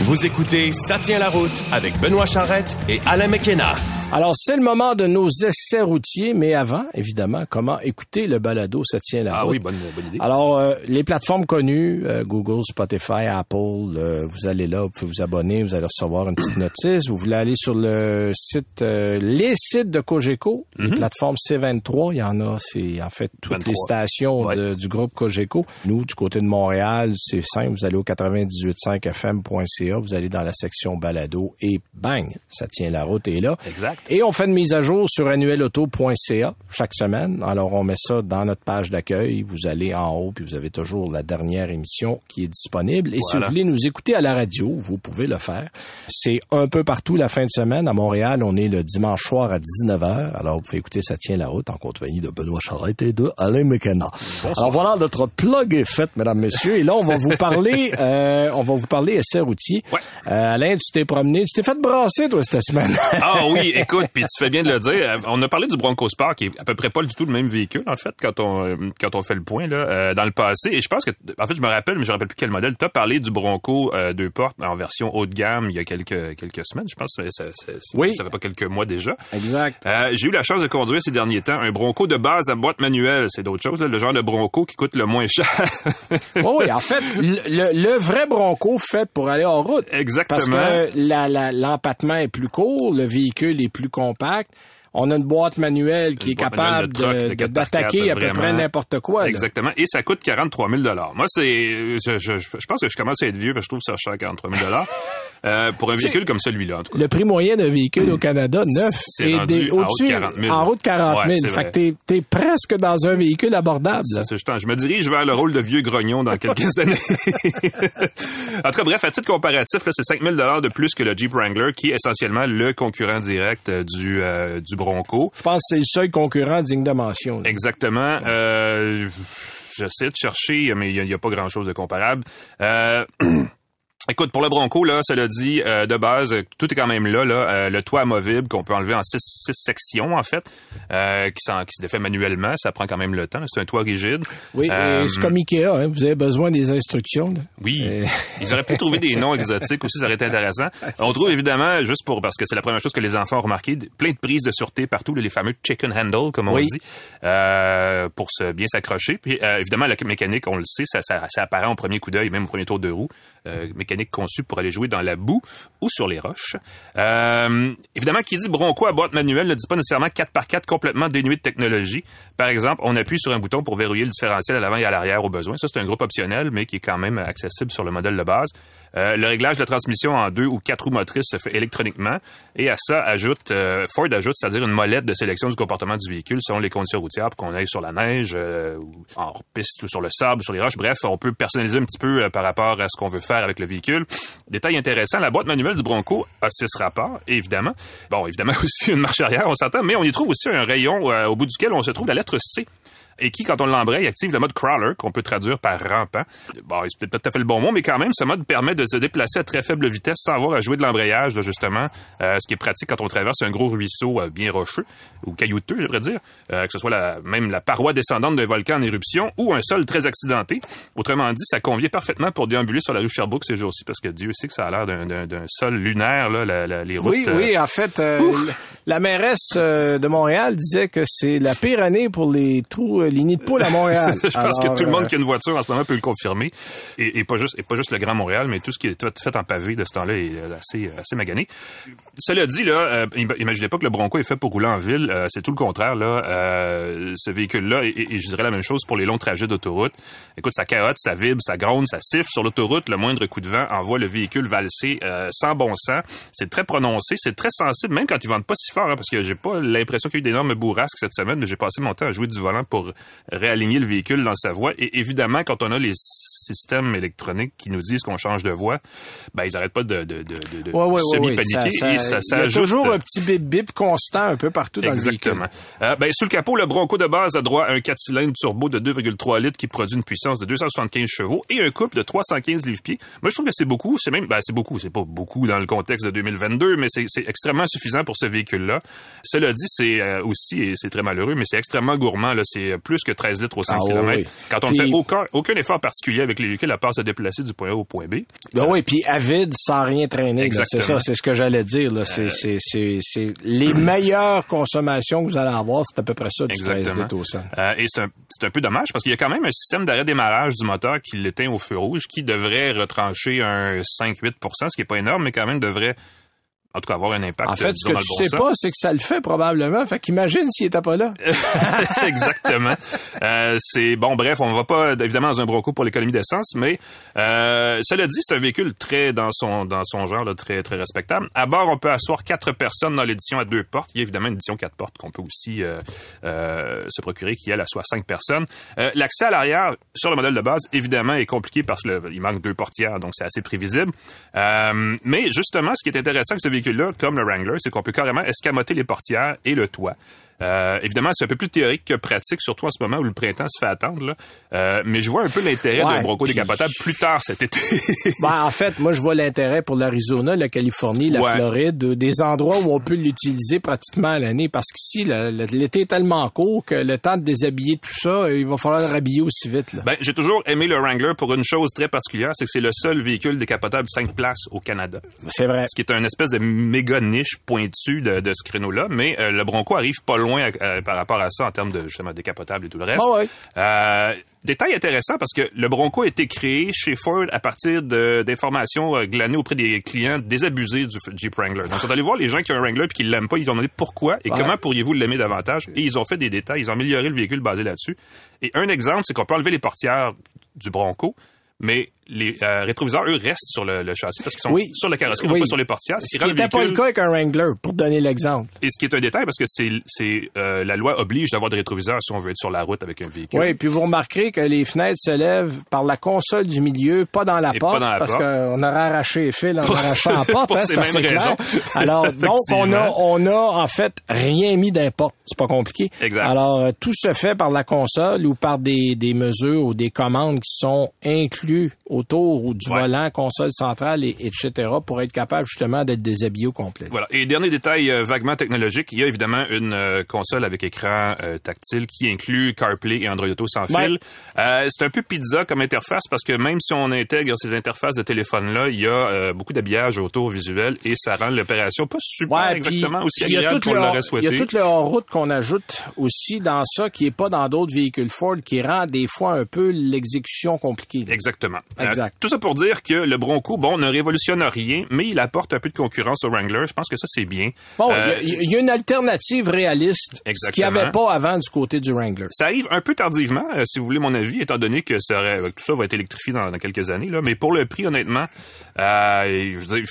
Vous écoutez Ça tient la route avec Benoît Charrette et Alain McKenna. Alors, c'est le moment de nos essais routiers, mais avant, évidemment, comment écouter le balado, ça tient la Ah oui, bonne, bonne, idée. Alors, euh, les plateformes connues, euh, Google, Spotify, Apple, euh, vous allez là, vous pouvez vous abonner, vous allez recevoir une petite notice. Vous voulez aller sur le site, les sites de Cogeco, les mhm. plateformes C23, il y en a, c'est en fait toutes les stations du groupe Cogeco. Nous, du côté de Montréal, c'est simple, vous allez au 98.5fm.ca, vous allez dans la section balado et bang, ça tient la route et là. Exact. Et on fait une mise à jour sur annuelauto.ca chaque semaine. Alors, on met ça dans notre page d'accueil. Vous allez en haut, puis vous avez toujours la dernière émission qui est disponible. Et si vous voulez nous écouter à la radio, vous pouvez le faire. C'est un peu partout la fin de semaine. À Montréal, on est le dimanche soir à 19h. Alors, vous pouvez écouter Ça tient la route en compagnie de Benoît Charrette et de Alain McKenna. Alors, voilà, notre plug est fait, mesdames, messieurs. Et là, on va vous parler, euh, on va vous parler essai routier. Euh, Alain, tu t'es promené, tu t'es fait brasser, toi, cette semaine. Ah oui, écoute, puis tu fais bien de le dire. On a parlé du Bronco Sport, qui est à peu près pas du tout le même véhicule, en fait, quand on quand on fait le point là, euh, dans le passé. Et je pense que, en fait, je me rappelle, mais je me rappelle plus quel modèle. Tu as parlé du Bronco euh, deux portes en version haut de gamme il y a quelques quelques semaines. Je pense que ça, ça, oui. ça fait pas quelques mois déjà. Exact. Euh, J'ai eu la chance de conduire ces derniers temps un Bronco de base à boîte manuelle. C'est d'autres choses, le genre de Bronco qui coûte le moins cher. oui, en fait, le, le, vrai Bronco fait pour aller en route. Exactement. Parce que l'empattement est plus court, le véhicule est plus compact on a une boîte manuelle qui est capable d'attaquer à peu près n'importe quoi. Exactement. Et ça coûte 43 000 Moi, c'est, je, je, je, pense que je commence à être vieux, je trouve ça cher 43 000 euh, pour un véhicule comme celui-là. En tout cas. Le prix moyen d'un véhicule au Canada, neuf, c'est au-dessus, en haut de 40 000. fait que t'es, es presque dans un véhicule abordable. Ça, je, me dirige vers le rôle de vieux grognon dans quelques années. en tout cas, bref, à titre comparatif, c'est 5 000 de plus que le Jeep Wrangler, qui est essentiellement le concurrent direct du, euh, du je pense que c'est le seul concurrent digne de mention. Exactement. Euh, J'essaie de chercher, mais il n'y a, pas grand-chose de comparable. Euh, Écoute, pour le Bronco, là, cela dit, euh, de base, tout est quand même là. là euh, le toit amovible qu'on peut enlever en six, six sections, en fait, euh, qui, qui se défait manuellement. Ça prend quand même le temps. C'est un toit rigide. Oui, c'est comme Ikea. Hein, vous avez besoin des instructions. Oui. Ils auraient pu trouver des noms exotiques aussi. Ça aurait été intéressant. On trouve évidemment, juste pour parce que c'est la première chose que les enfants ont remarqué, plein de prises de sûreté partout, les fameux chicken handle, comme on dit, pour se bien s'accrocher. Puis évidemment, la mécanique, on le sait, ça, ça, ça apparaît au premier coup d'œil, même au premier tour de roue. mécanique conçu pour aller jouer dans la boue ou sur les roches. Euh, évidemment, qui dit Bronco à boîte manuelle ne dit pas nécessairement 4x4 complètement dénué de technologie. Par exemple, on appuie sur un bouton pour verrouiller le différentiel à l'avant et à l'arrière au besoin. Ça, c'est un groupe optionnel, mais qui est quand même accessible sur le modèle de base. Euh, le réglage de la transmission en deux ou quatre roues motrices se fait électroniquement. Et à ça, ajoute euh, Ford ajoute, c'est-à-dire une molette de sélection du comportement du véhicule selon les conditions routières pour qu'on aille sur la neige, ou en piste ou sur le sable, ou sur les roches. Bref, on peut personnaliser un petit peu par rapport à ce qu'on veut faire avec le véhicule Détail intéressant, la boîte manuelle du Bronco a six rapports, évidemment. Bon, évidemment aussi une marche arrière, on s'entend, mais on y trouve aussi un rayon euh, au bout duquel on se trouve la lettre C et qui, quand on l'embraye, active le mode crawler, qu'on peut traduire par rampant. Bon, c'est peut-être pas tout à fait le bon mot, mais quand même, ce mode permet de se déplacer à très faible vitesse sans avoir à jouer de l'embrayage, justement, euh, ce qui est pratique quand on traverse un gros ruisseau euh, bien rocheux, ou caillouteux, j'aimerais dire, euh, que ce soit la, même la paroi descendante d'un volcan en éruption ou un sol très accidenté. Autrement dit, ça convient parfaitement pour déambuler sur la rue Sherbrooke ces jours-ci, parce que Dieu sait que ça a l'air d'un sol lunaire, là, les routes. Oui, oui, en fait, la mairesse de Montréal disait que c'est la pire année pour les trous les nids de poule à Montréal. je pense que tout le monde euh, qui a une voiture en ce moment peut le confirmer. Et, pas juste et pas juste le Grand Montréal, mais tout ce qui est fait en pavé de ce temps-là est euh, assez assez magané. Cela dit là, euh, imaginez pas que le Bronco est fait pour rouler en ville. c'est tout le contraire là. ce véhicule-là, et, je dirais la même chose pour les longs trajets d'autoroute. Écoute, ça carotte, ça vibre, ça gronde, ça siffle sur l'autoroute. Le moindre coup de vent envoie le véhicule valser sans bon sens. C'est très prononcé, c'est très sensible, même quand ils vendent pas si fort, hein, parce que j'ai pas l'impression qu'il y a eu d'énormes bourrasques cette semaine. J'ai passé mon temps à jouer du volant pour réaligner le véhicule dans sa voie. Et évidemment, quand on a les systèmes électroniques qui nous disent qu'on change de voie, ben ils arrêtent pas de, de, de, de semi-paniquer et ça, ça, Il y a toujours un petit bip bip constant un peu partout dans le véhicule. Exactement. Euh, ben, sous le capot, le Bronco de base a droit à un 4 cylindres turbo de 2,3 litres qui produit une puissance de 275 chevaux et un couple de 315 livres-pieds. Moi, je trouve que c'est beaucoup. C'est même, ben, c'est beaucoup. C'est pas beaucoup dans le contexte de 2022, mais c'est extrêmement suffisant pour ce véhicule-là. Cela dit, c'est euh, aussi, et c'est très malheureux, mais c'est extrêmement gourmand. C'est plus que 13 litres au 100 ah km. Quand on ne fait aucun, aucun effort particulier avec les véhicules à part se déplacer du point A au point B. Ben oui, puis avide sans rien traîner. C'est ça, c'est ce que j'allais dire. C'est, c'est, c'est, c'est les meilleures consommations que vous allez avoir, c'est à peu près ça du 13 litres au 100. Euh, et c'est un, c'est un peu dommage parce qu'il y a quand même un système d'arrêt-démarrage du moteur qui l'éteint au feu rouge qui devrait retrancher un 5-8% ce qui est pas énorme, mais quand même devrait en tout cas avoir un impact. En fait, ce que tu sais pas, c'est que ça le fait probablement. Fait qu'imagine s'il était pas là. Exactement. euh, c'est bon, bref, on va pas évidemment dans un Bronco pour l'économie d'essence, mais euh, cela dit, c'est un véhicule très dans son dans son genre, là, très très respectable. À bord, on peut asseoir quatre personnes dans l'édition à deux portes. Il y a évidemment une édition quatre portes qu'on peut aussi euh, euh, se procurer, qui elle assoit cinq personnes. Euh, l'accès à l'arrière sur le modèle de base, évidemment, est compliqué parce qu'il manque deux portières, donc c'est assez prévisible. Euh, mais justement, ce qui est intéressant avec ce véhicule comme le Wrangler, c'est qu'on peut carrément escamoter les portières et le toit. Euh, évidemment, c'est un peu plus théorique que pratique, surtout en ce moment où le printemps se fait attendre. Là. Euh, mais je vois un peu l'intérêt d'un Bronco décapotable plus tard cet été. ben, en fait, moi, je vois l'intérêt pour l'Arizona, la Californie, la Floride, des endroits où on peut l'utiliser pratiquement à l'année. Parce qu'ici, l'été est tellement court que le temps de déshabiller tout ça, il va falloir le rhabiller aussi vite. Là. Ben, j'ai toujours aimé le Wrangler pour une chose très particulière, c'est que c'est le seul véhicule décapotable 5 places au Canada. C'est vrai. Ce qui est un espèce de méga niche pointue de, de ce créneau-là. Mais euh, le Bronco arrive pas loin euh, par rapport à ça en termes de justement décapotable et tout le reste. Ah euh, détail intéressant parce que le Bronco a été créé chez Ford à partir d'informations euh, glanées auprès des clients désabusés du Jeep Wrangler. Donc, ils sont allés voir les gens qui ont un Wrangler et qui l'aiment pas. Ils ont demandé pourquoi et comment pourriez-vous l'aimer davantage. Et ils ont fait des détails. Ils ont amélioré le véhicule basé là-dessus. Et un exemple, c'est qu'on peut enlever les portières du Bronco mais les euh, rétroviseurs, eux, restent sur le, châssis parce qu'ils sont sur la carrosserie, oui. pas sur les portières. Ce qui n'était pas le cas avec un Wrangler, pour donner l'exemple. Et ce qui est un détail, parce que c'est, c'est euh, la loi oblige d'avoir des rétroviseurs si on veut être sur la route avec un véhicule. Oui, puis vous remarquerez que les fenêtres se lèvent par la console du milieu, pas dans la porte, parce qu'on aurait arraché les fils en arrachant la porte. pour hein, ces mêmes raisons. Alors, donc, on a, on a en fait rien mis d'importe. C'est pas compliqué. Exact. Alors, euh, tout se fait par la console ou par des, des mesures ou des commandes qui sont inclus autour ou du volant, console centrale, et, etc., pour être capable justement d'être déshabillé au complet. Voilà. Et dernier détail euh, vaguement technologique, il y a évidemment une euh, console avec écran euh, tactile qui inclut CarPlay et Android Auto sans fil. c'est un peu pizza comme interface parce que même si on intègre ces interfaces de téléphone-là, il y a beaucoup d'habillage autour visuel et ça rend l'opération pas super exactement aussi agréable qu'on l'aurait souhaité. Il y a toute le hors-route qu'on ajoute aussi dans ça qui est pas dans d'autres véhicules Ford qui rend des fois un peu l'exécution compliquée. Exactement. Exact. tout ça pour dire que le Bronco, bon, ne révolutionne rien, mais il apporte un peu de concurrence au Wrangler. Je pense que ça, c'est bien. Bon, il y, y, a une alternative réaliste, ce qu'il n'y avait pas avant du côté du Wrangler. Ça arrive un peu tardivement, euh, si vous voulez mon avis, étant donné que ça aurait, tout ça va être électrifié dans, quelques années. Là. Mais pour le prix, honnêtement, euh, je veux dire,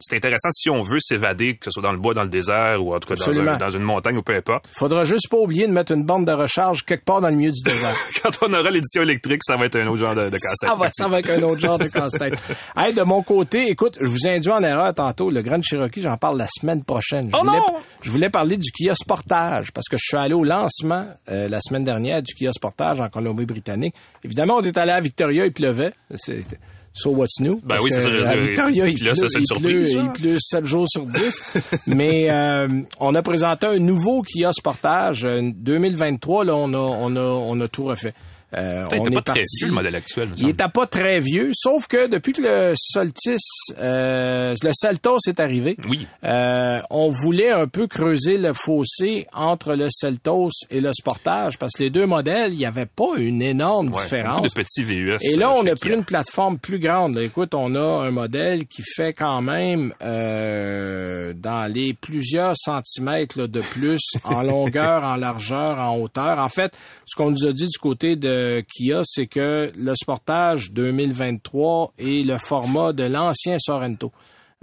c'est intéressant si on veut s'évader, que ce soit dans le bois, dans le désert ou en tout cas dans, une montagne ou peu importe. Faudra juste pas oublier de mettre une bande de recharge quelque part dans le milieu du désert. Quand on aura l'édition électrique, ça va être un autre genre de, casse-tête. Ça va, ça va être un autre genre de casse-tête. hey, de mon côté, écoute, je vous ai induit en erreur tantôt. Le Grand Cherokee, j'en parle la semaine prochaine. Je oh voulais, non! Je voulais parler du Kia Sportage parce que je suis allé au lancement euh, la semaine dernière du Kia Sportage en Colombie-Britannique. Évidemment, on est allé à Victoria, il pleuvait. C'était So what's new? Ben oui, c'est ça. À Victoria, il, là, pleut, ça, il, surprise, pleut, il pleut 7 jours sur 10. Mais euh, on a présenté un nouveau Kia Sportage. 2023, là, on a, on a, on a tout refait. Euh, on est pas très vieux, le modèle actuel. Il était pas très vieux, sauf que depuis que le Soltis, euh, le Celtos est arrivé, oui. euh, on voulait un peu creuser le fossé entre le Celtos et le Sportage, parce que les deux modèles, il n'y avait pas une énorme ouais, différence. de petits VUS. Et là, on a pris une plateforme plus grande. Là, écoute, on a un modèle qui fait quand même euh, dans les plusieurs centimètres là, de plus en longueur, en largeur, en hauteur. En fait, ce qu'on nous a dit du côté de Kia, c'est que le Sportage 2023 est le format de l'ancien Sorento.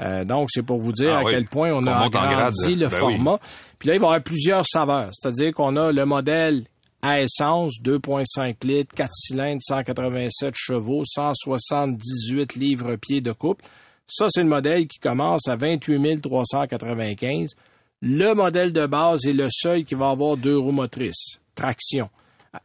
Euh, donc, c'est pour vous dire Ah à oui. quel point on, a agrandi le Ben format. Puis là, il va y avoir plusieurs saveurs. C'est-à-dire qu'on a le modèle à essence, 2.5 litres, 4 cylindres, 187 chevaux, 178 livres-pieds de couple. Ça, c'est le modèle qui commence à 28 395. Le modèle de base est le seul qui va avoir deux roues motrices, traction.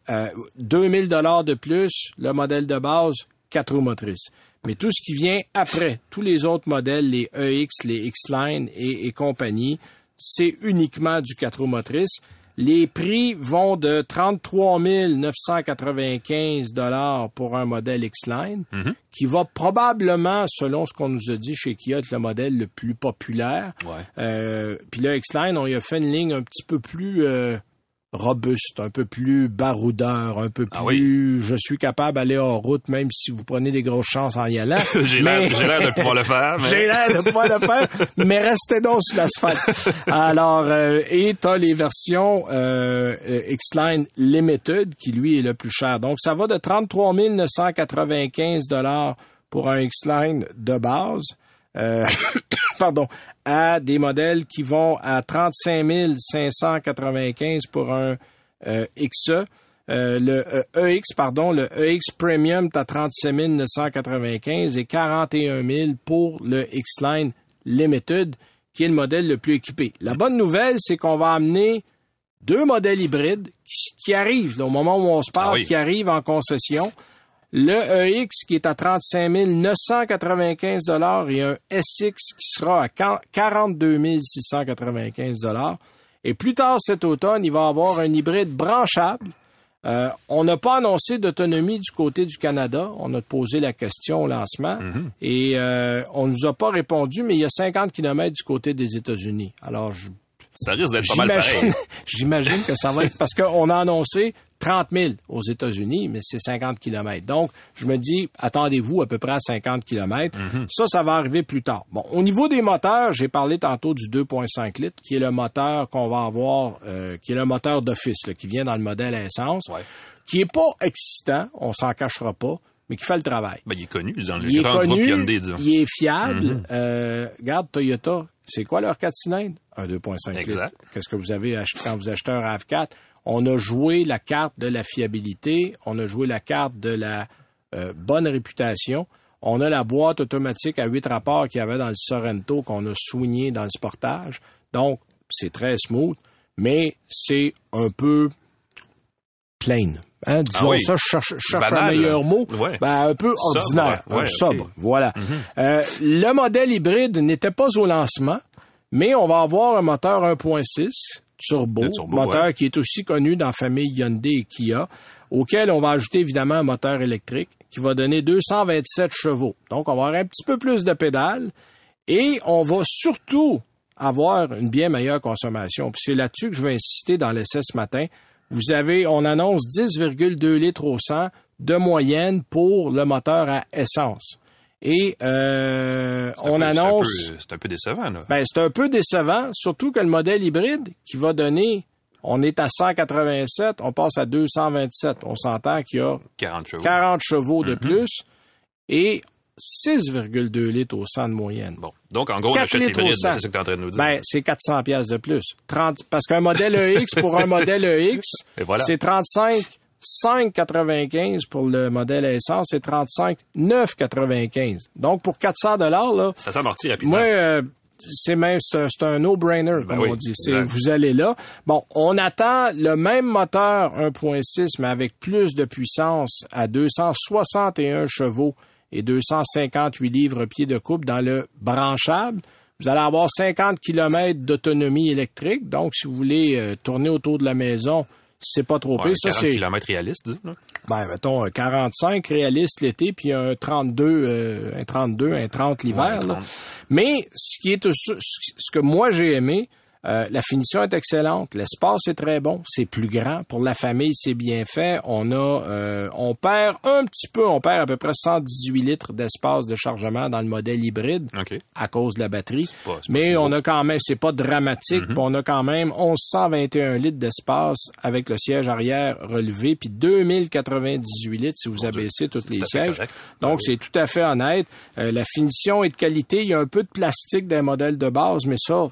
Euh, 2000 dollars de plus, le modèle de base, quatre roues motrices. Mais tout ce qui vient après, tous les autres modèles, les EX, les X-Line et, et compagnie, c'est uniquement du quatre roues motrices. Les prix vont de 33 995 dollars pour un modèle X-Line, qui va probablement, selon ce qu'on nous a dit chez Kia, être le modèle le plus populaire. Ouais. Euh, Puis le X-Line, on y a fait une ligne un petit peu plus euh, robuste, un peu plus baroudeur, un peu Ah plus je suis capable d'aller hors route, même si vous prenez des grosses chances en y allant. J'ai Mais- l'air j'ai l'air de pouvoir le faire, mais... j'ai l'air de pouvoir le faire, mais restez donc sur l'asphalte. Alors, euh, et t'as les versions euh, X-Line Limited, qui lui est le plus cher. Donc, ça va de 33 995 dollars pour un X-Line de base. euh, pardon, à des modèles qui vont à 35 595 pour un euh, XE. Euh, le euh, EX, pardon, le EX Premium est à 37 995 et 41 000 pour le X-Line Limited, qui est le modèle le plus équipé. La bonne nouvelle, c'est qu'on va amener deux modèles hybrides qui, qui arrivent là, au moment où on se parle, Ah oui. qui arrivent en concession. Le EX qui est à 35 995 et un SX qui sera à 42 695 Et plus tard cet automne, il va y avoir un hybride branchable. Euh, on n'a pas annoncé d'autonomie du côté du Canada. On a posé la question au lancement et euh, on nous a pas répondu, mais il y a 50 kilomètres du côté des États-Unis. Alors, je, Ça risque d'être pas mal pareil. J'imagine, que ça va être parce qu'on a annoncé 30 000 aux États-Unis, mais c'est 50 kilomètres. Donc, je me dis, attendez-vous à peu près à 50 kilomètres. Ça, ça va arriver plus tard. Bon, au niveau des moteurs, j'ai parlé tantôt du 2.5 litres, qui est le moteur qu'on va avoir, euh, qui est le moteur d'office, qui vient dans le modèle à essence, Ouais. qui est pas excitant, on s'en cachera pas, mais qui fait le travail. Ben, il est connu dans le Il est grand groupe Hyundai, disons. il est fiable. Euh, regarde, Toyota, c'est quoi leur 4 cylindres? Un 2.5 litres. Exact. Qu'est-ce que vous avez ach- quand vous achetez un RAV4? On a joué la carte de la fiabilité, on a joué la carte de la euh, bonne réputation. On a la boîte automatique à 8 rapports qu'il y avait dans le Sorento qu'on a soigné dans le Sportage. Donc, c'est très smooth, mais c'est un peu plain. Hein, disons Ah oui. ça, je cherche, je cherche un meilleur mot, Ouais. ben, un peu Sobre, ordinaire, sobre, voilà. Euh, le modèle hybride n'était pas au lancement, mais on va avoir un moteur 1.6 turbo, moteur ouais. qui est aussi connu dans la famille Hyundai et Kia, auquel on va ajouter évidemment un moteur électrique qui va donner 227 chevaux. Donc, on va avoir un petit peu plus de pédales et on va surtout avoir une bien meilleure consommation. Puis c'est là-dessus que je vais insister dans l'essai ce matin. Vous avez, on annonce 10,2 litres au 100 de moyenne pour le moteur à essence. Et euh, on peu- c'est un annonce... C'est un peu décevant, là. Ben, c'est un peu décevant, surtout que le modèle hybride qui va donner, on est à 187, on passe à 227. On s'entend qu'il y a 40 chevaux. 40 chevaux Mm-hmm. de plus et 6,2 litres au 100 de moyenne. Bon. Donc, en gros, on 4 achète 100. c'est ça que tu es en train de nous dire. Ben, c'est 400 pièces de plus. 30, parce qu'un modèle EX pour un modèle EX, Et voilà. c'est 35 5,95 pour le modèle essence, c'est 35 9,95. Donc pour 400 dollars là, ça s'amortit rapidement. moi euh, c'est même c'est un, no-brainer comme Ben oui, on dit. C'est vous allez là. Bon, on attend le même moteur 1.6 mais avec plus de puissance à 261 chevaux et 258 livres pieds de coupe dans le branchable. Vous allez avoir 50 km d'autonomie électrique. Donc, si vous voulez euh, tourner autour de la maison, c'est pas trop Ouais, pire. Ça, 40 c'est, km réaliste, disons, ben, mettons, un 45 réaliste l'été, puis un 32, euh, un 32, un 30 l'hiver. Ouais, un là. 30. Mais ce qui est ce ce que moi j'ai aimé, euh, la finition est excellente, l'espace est très bon, c'est plus grand pour la famille, c'est bien fait. On a, euh, on perd un petit peu, on perd à peu près 118 litres d'espace de chargement dans le modèle hybride à cause de la batterie. pas- Mais on a quand même, c'est pas dramatique, puis on a quand même 1121 litres d'espace avec le siège arrière relevé, puis 2098 litres si vous abaissez tous les sièges. correct. Donc c'est tout à fait honnête. Euh, la finition est de qualité. Il y a un peu de plastique dans les modèles de base, mais ça,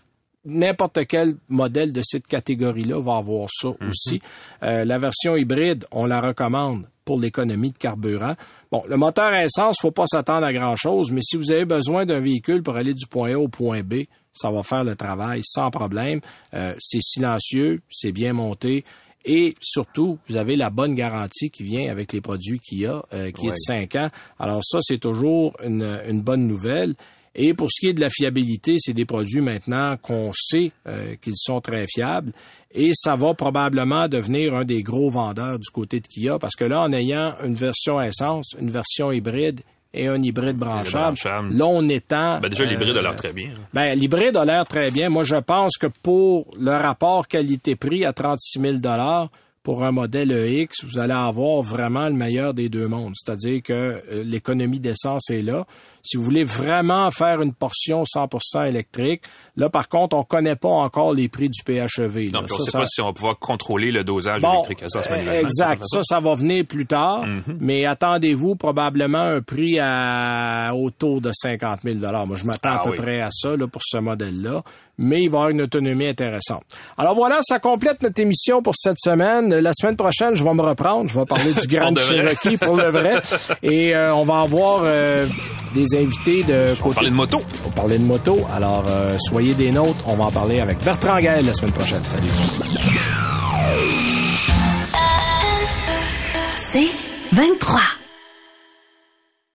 n'importe quel modèle de cette catégorie-là va avoir ça aussi. Euh, la version hybride, on la recommande pour l'économie de carburant. Bon, le moteur à essence, faut pas s'attendre à grand-chose, mais si vous avez besoin d'un véhicule pour aller du point A au point B, ça va faire le travail sans problème. Euh, c'est silencieux, c'est bien monté. Et surtout, vous avez la bonne garantie qui vient avec les produits qu'il y a, euh, qui est de Ouais. 5 ans. Alors ça, c'est toujours une, une bonne nouvelle. Et pour ce qui est de la fiabilité, c'est des produits maintenant qu'on sait euh, qu'ils sont très fiables. Et ça va probablement devenir un des gros vendeurs du côté de Kia parce que là, en ayant une version essence, une version hybride et un hybride branchable, branchable. là, on étend... Ben, déjà, l'hybride a euh, l'air très bien. hein. ben, l'hybride a l'air très bien. Moi, je pense que pour le rapport qualité-prix à 36 000 pour un modèle EX, vous allez avoir vraiment le meilleur des deux mondes. C'est-à-dire que euh, l'économie d'essence est là. Si vous voulez vraiment faire une portion 100% électrique, là, par contre, on connaît pas encore les prix du PHEV. Non, là. puis on Ça, sait ça- pas si on va pouvoir contrôler le dosage Bon, électrique à ça, euh, exact. Ça, ça va venir plus tard. Mhm. Mais attendez-vous probablement un prix à autour de 50 000 Moi, je m'attends Ah à peu oui. près à ça là, pour ce modèle-là. Mais il va avoir une autonomie intéressante. Alors voilà, ça complète notre émission pour cette semaine. La semaine prochaine, je vais me reprendre. Je vais parler du Grand. Cherokee pour le vrai. Et euh, on va avoir euh, des invités de On côté... parlait de moto. On va parler de moto. Alors, euh, soyez des nôtres. On va en parler avec Bertrand Gaël la semaine prochaine. Salut. C'est 23.